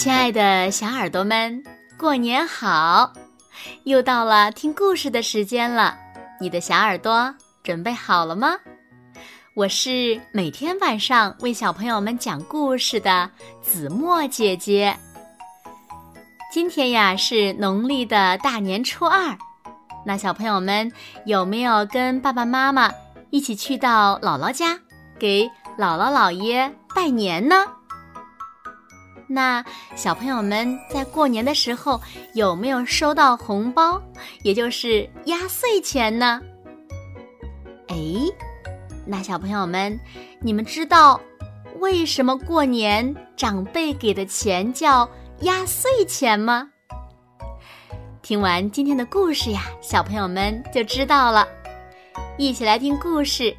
亲爱的小耳朵们，过年好！又到了听故事的时间了，你的小耳朵准备好了吗？我是每天晚上为小朋友们讲故事的子墨姐姐。今天呀是农历的大年初二，那小朋友们有没有跟爸爸妈妈一起去到姥姥家给姥姥姥爷拜年呢？那小朋友们在过年的时候有没有收到红包，也就是压岁钱呢？哎，那小朋友们，你们知道为什么过年长辈给的钱叫压岁钱吗？听完今天的故事呀，小朋友们就知道了。一起来听故事，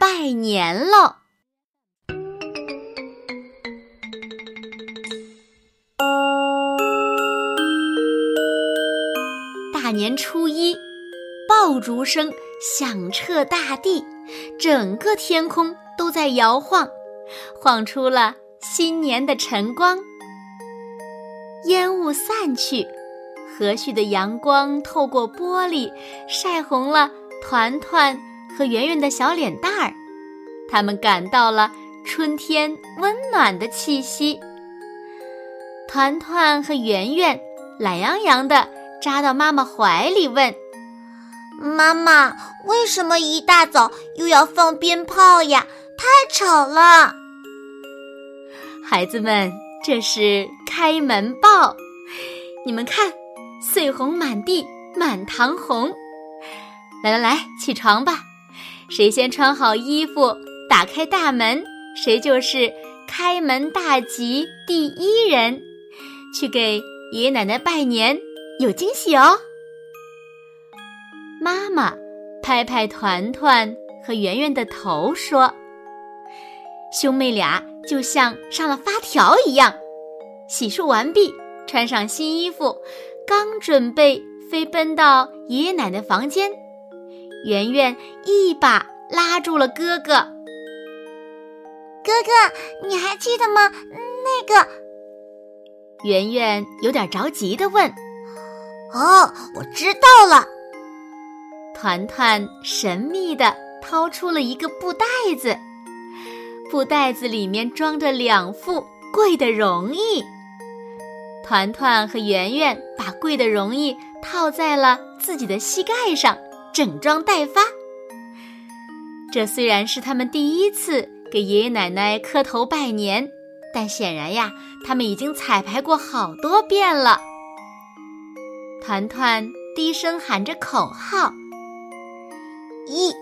拜年喽！大年初一，爆竹声响彻大地，整个天空都在摇晃，晃出了新年的晨光。烟雾散去，和煦的阳光透过玻璃，晒红了团团和圆圆的小脸蛋儿，他们感到了春天温暖的气息。团团和圆圆懒洋洋的。扎到妈妈怀里问：“妈妈，为什么一大早又要放鞭炮呀？太吵了！”孩子们，这是开门报。你们看，碎红满地，满堂红。来来来，起床吧！谁先穿好衣服，打开大门，谁就是开门大吉第一人。去给爷爷奶奶拜年。有惊喜哦！妈妈拍拍团团和圆圆的头，说：“兄妹俩就像上了发条一样。”洗漱完毕，穿上新衣服，刚准备飞奔到爷爷奶奶房间，圆圆一把拉住了哥哥。“哥哥，你还记得吗？那个……”圆圆有点着急的问。哦，我知道了。团团神秘地掏出了一个布袋子，布袋子里面装着两副贵的绒衣。团团和圆圆把贵的绒衣套在了自己的膝盖上，整装待发。这虽然是他们第一次给爷爷奶奶磕头拜年，但显然呀，他们已经彩排过好多遍了。团团低声喊着口号：“一。”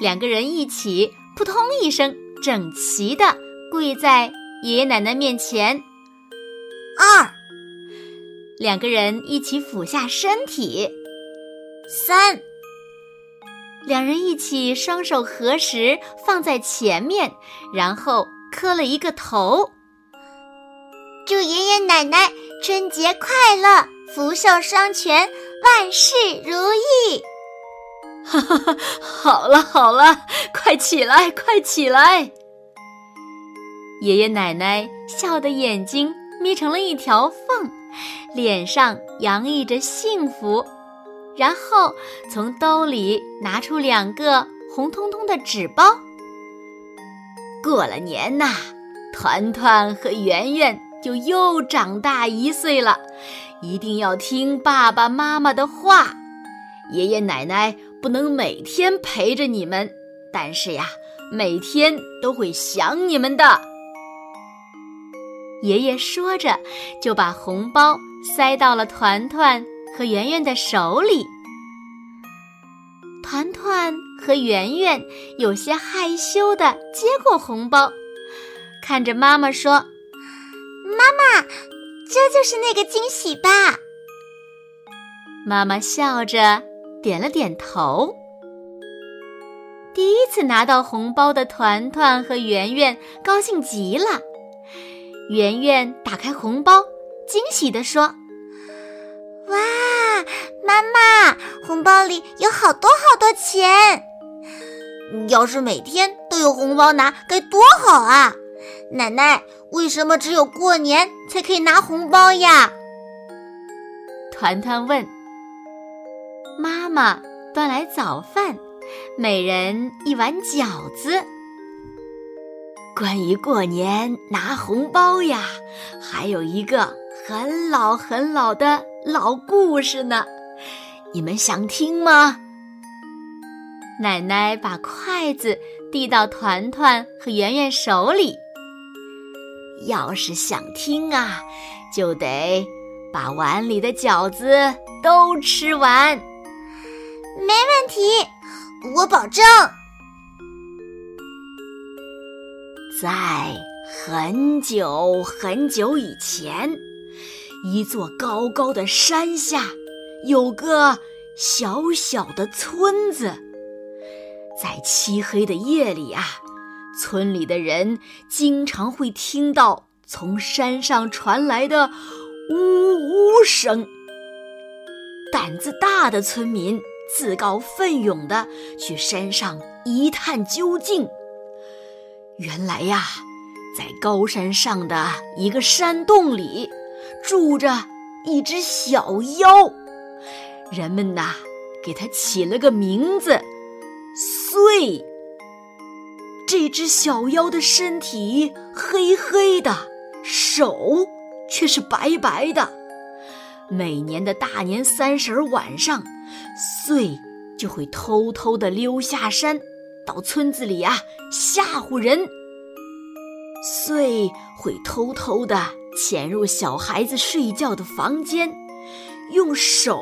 两个人一起扑通一声，整齐的跪在爷爷奶奶面前。二。两个人一起俯下身体。三。两人一起双手合十放在前面，然后磕了一个头。祝爷爷奶奶春节快乐！福寿双全，万事如意。哈哈哈！好了好了，快起来，快起来！爷爷奶奶笑得眼睛眯成了一条缝，脸上洋溢着幸福，然后从兜里拿出两个红彤彤的纸包。过了年呐，团团和圆圆就又长大一岁了。一定要听爸爸妈妈的话，爷爷奶奶不能每天陪着你们，但是呀，每天都会想你们的。爷爷说着，就把红包塞到了团团和圆圆的手里。团团和圆圆有些害羞的接过红包，看着妈妈说：“妈妈。”这就是那个惊喜吧？妈妈笑着点了点头。第一次拿到红包的团团和圆圆高兴极了。圆圆打开红包，惊喜地说：“哇，妈妈，红包里有好多好多钱！要是每天都有红包拿，该多好啊！奶奶，为什么只有过年才可以拿红包呀？团团问。妈妈端来早饭，每人一碗饺子。关于过年拿红包呀，还有一个很老很老的老故事呢，你们想听吗？奶奶把筷子递到团团和圆圆手里。要是想听啊，就得把碗里的饺子都吃完。没问题，我保证。在很久很久以前，一座高高的山下，有个小小的村子。在漆黑的夜里啊，村里的人经常会听到从山上传来的呜呜声。胆子大的村民自告奋勇地去山上一探究竟。原来呀，在高山上的一个山洞里，住着一只小妖，人们呐，给它起了个名字。岁，这只小妖的身体黑黑的，手却是白白的。每年的大年三十晚上，岁就会偷偷的溜下山，到村子里啊吓唬人。岁会偷偷的潜入小孩子睡觉的房间，用手。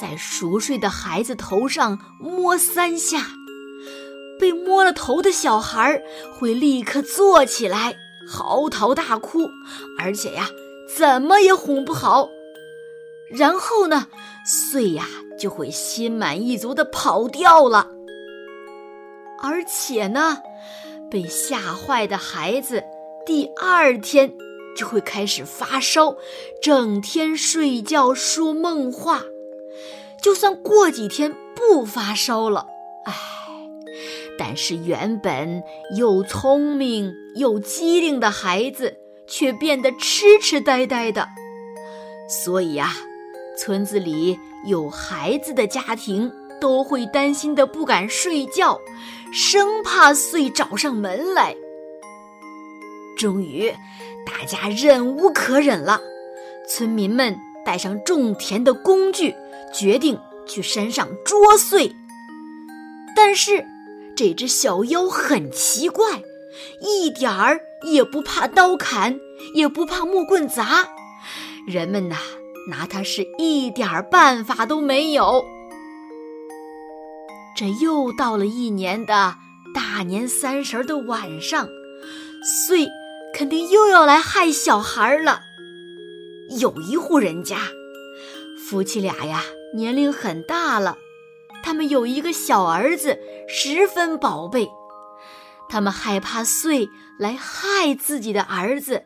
在熟睡的孩子头上摸三下，被摸了头的小孩会立刻坐起来，嚎啕大哭，而且呀，怎么也哄不好。然后呢，岁呀就会心满意足的跑掉了。而且呢，被吓坏的孩子第二天就会开始发烧，整天睡觉说梦话。就算过几天不发烧了，唉，但是原本又聪明又机灵的孩子却变得痴痴呆呆的。所以啊，村子里有孩子的家庭都会担心的不敢睡觉，生怕岁找上门来。终于，大家忍无可忍了，村民们带上种田的工具。决定去山上捉祟，但是这只小妖很奇怪，一点儿也不怕刀砍，也不怕木棍砸，人们呐拿它是一点儿办法都没有。这又到了一年的大年三十的晚上，祟肯定又要来害小孩了。有一户人家，夫妻俩呀。年龄很大了，他们有一个小儿子，十分宝贝。他们害怕岁来害自己的儿子，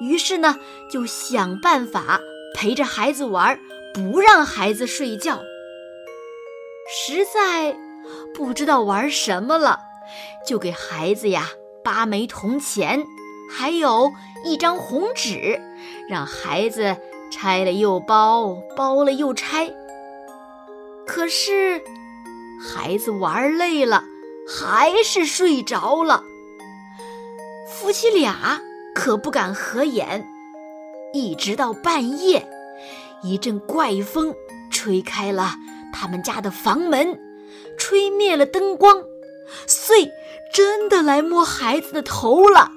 于是呢，就想办法陪着孩子玩，不让孩子睡觉。实在不知道玩什么了，就给孩子呀八枚铜钱，还有一张红纸，让孩子拆了又包，包了又拆。可是，孩子玩累了，还是睡着了。夫妻俩可不敢合眼，一直到半夜，一阵怪风吹开了他们家的房门，吹灭了灯光，穗真的来摸孩子的头了。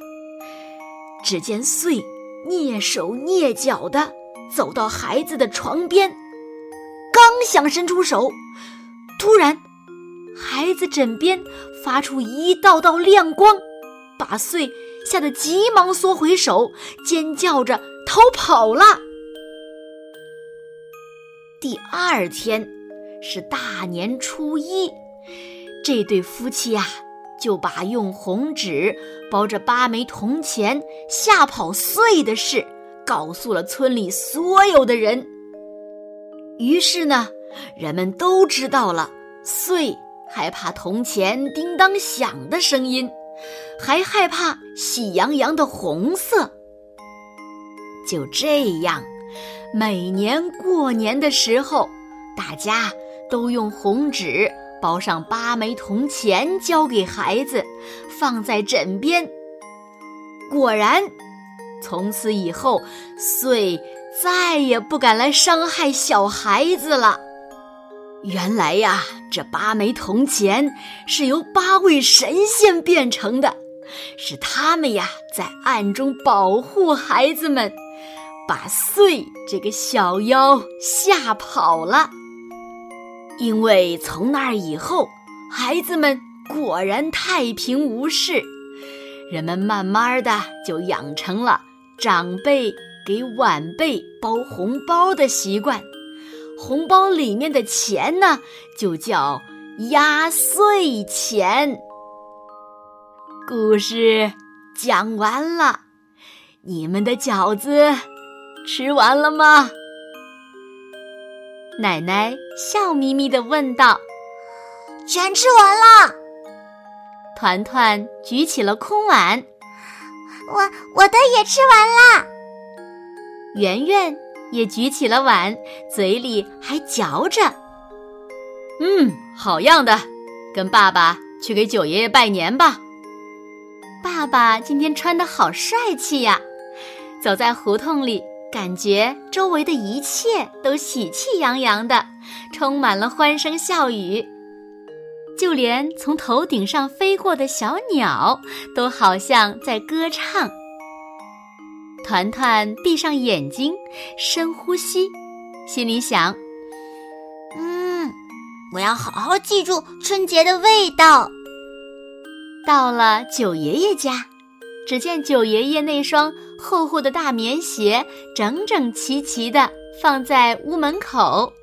只见穗蹑手蹑脚的走到孩子的床边。刚想伸出手，突然，孩子枕边发出一道道亮光，把穗吓得急忙缩回手，尖叫着逃跑了。第二天是大年初一，这对夫妻呀，就把用红纸包着八枚铜钱吓跑穗的事告诉了村里所有的人。于是呢，人们都知道了，岁害怕铜钱叮当响的声音，还害怕喜洋洋的红色。就这样，每年过年的时候，大家都用红纸包上八枚铜钱，交给孩子，放在枕边。果然，从此以后，岁再也不敢来伤害小孩子了。原来呀，这八枚铜钱是由八位神仙变成的，是他们呀在暗中保护孩子们。把祟这个小妖吓跑了，因为从那以后，孩子们果然太平无事，人们慢慢的就养成了长辈给晚辈包红包的习惯，红包里面的钱呢，就叫压岁钱。故事讲完了，你们的饺子。吃完了吗？奶奶笑眯眯地问道。“全吃完了。”团团举起了空碗。“我我的也吃完了。”圆圆也举起了碗，嘴里还嚼着。“嗯，好样的！跟爸爸去给九爷爷拜年吧。”爸爸今天穿的好帅气呀，走在胡同里。感觉周围的一切都喜气洋洋的，充满了欢声笑语，就连从头顶上飞过的小鸟都好像在歌唱。团团闭上眼睛，深呼吸，心里想：“嗯，我要好好记住春节的味道。”到了九爷爷家。只见九爷爷那双厚厚的大棉鞋整整齐齐的放在屋门口，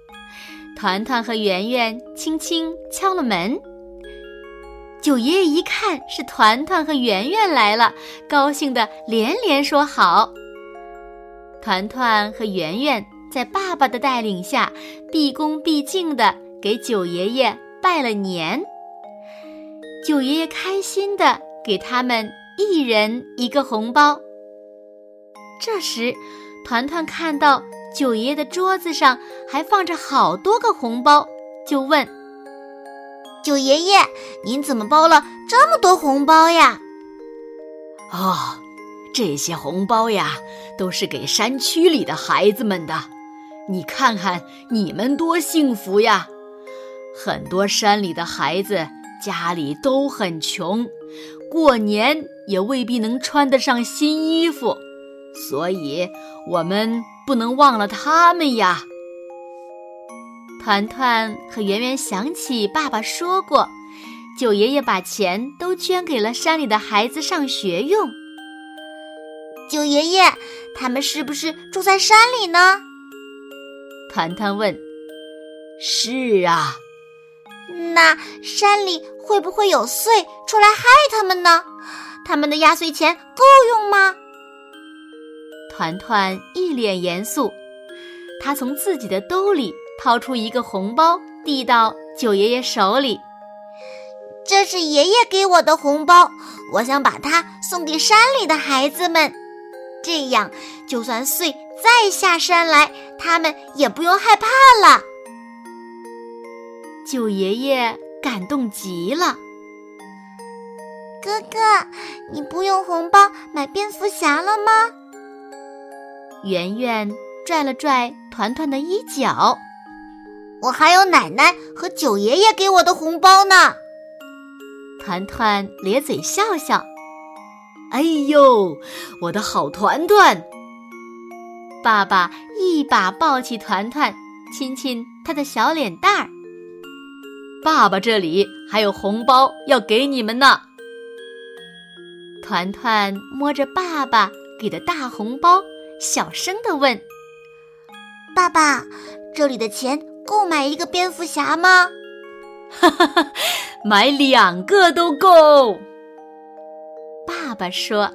团团和圆圆轻轻敲了门。九爷爷一看是团团和圆圆来了，高兴的连连说好。团团和圆圆在爸爸的带领下，毕恭毕敬的给九爷爷拜了年。九爷爷开心的给他们。一人一个红包。这时，团团看到九爷爷的桌子上还放着好多个红包，就问：“九爷爷，您怎么包了这么多红包呀？”“哦，这些红包呀，都是给山区里的孩子们的。你看看，你们多幸福呀！很多山里的孩子家里都很穷。”过年也未必能穿得上新衣服，所以我们不能忘了他们呀。团团和圆圆想起爸爸说过，九爷爷把钱都捐给了山里的孩子上学用。九爷爷，他们是不是住在山里呢？团团问。是啊。那山里会不会有祟出来害他们呢？他们的压岁钱够用吗？团团一脸严肃，他从自己的兜里掏出一个红包，递到九爷爷手里。这是爷爷给我的红包，我想把它送给山里的孩子们，这样就算穗再下山来，他们也不用害怕了。九爷爷感动极了。哥哥，你不用红包买蝙蝠侠了吗？圆圆拽了拽团团的衣角。我还有奶奶和九爷爷给我的红包呢。团团咧嘴笑笑。哎呦，我的好团团！爸爸一把抱起团团，亲亲他的小脸蛋儿。爸爸这里还有红包要给你们呢。团团摸着爸爸给的大红包，小声的问：“爸爸，这里的钱够买一个蝙蝠侠吗？”“哈哈哈，买两个都够。”爸爸说。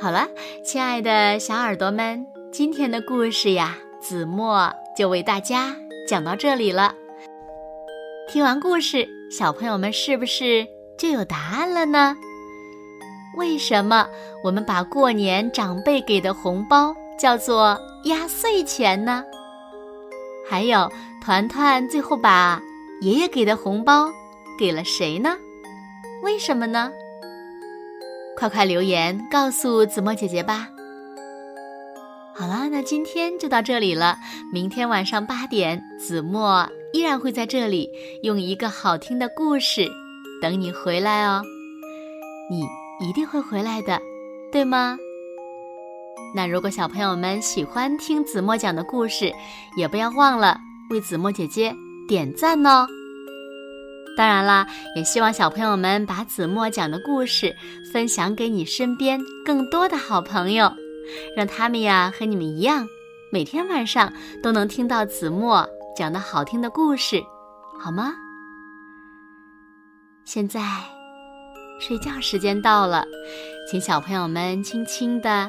好了，亲爱的小耳朵们，今天的故事呀。子墨就为大家讲到这里了。听完故事，小朋友们是不是就有答案了呢？为什么我们把过年长辈给的红包叫做压岁钱呢？还有，团团最后把爷爷给的红包给了谁呢？为什么呢？快快留言告诉子墨姐姐吧。好了，那今天就到这里了。明天晚上八点，子墨依然会在这里用一个好听的故事等你回来哦。你一定会回来的，对吗？那如果小朋友们喜欢听子墨讲的故事，也不要忘了为子墨姐姐点赞哦。当然啦，也希望小朋友们把子墨讲的故事分享给你身边更多的好朋友。让他们呀和你们一样，每天晚上都能听到子墨讲的好听的故事，好吗？现在睡觉时间到了，请小朋友们轻轻的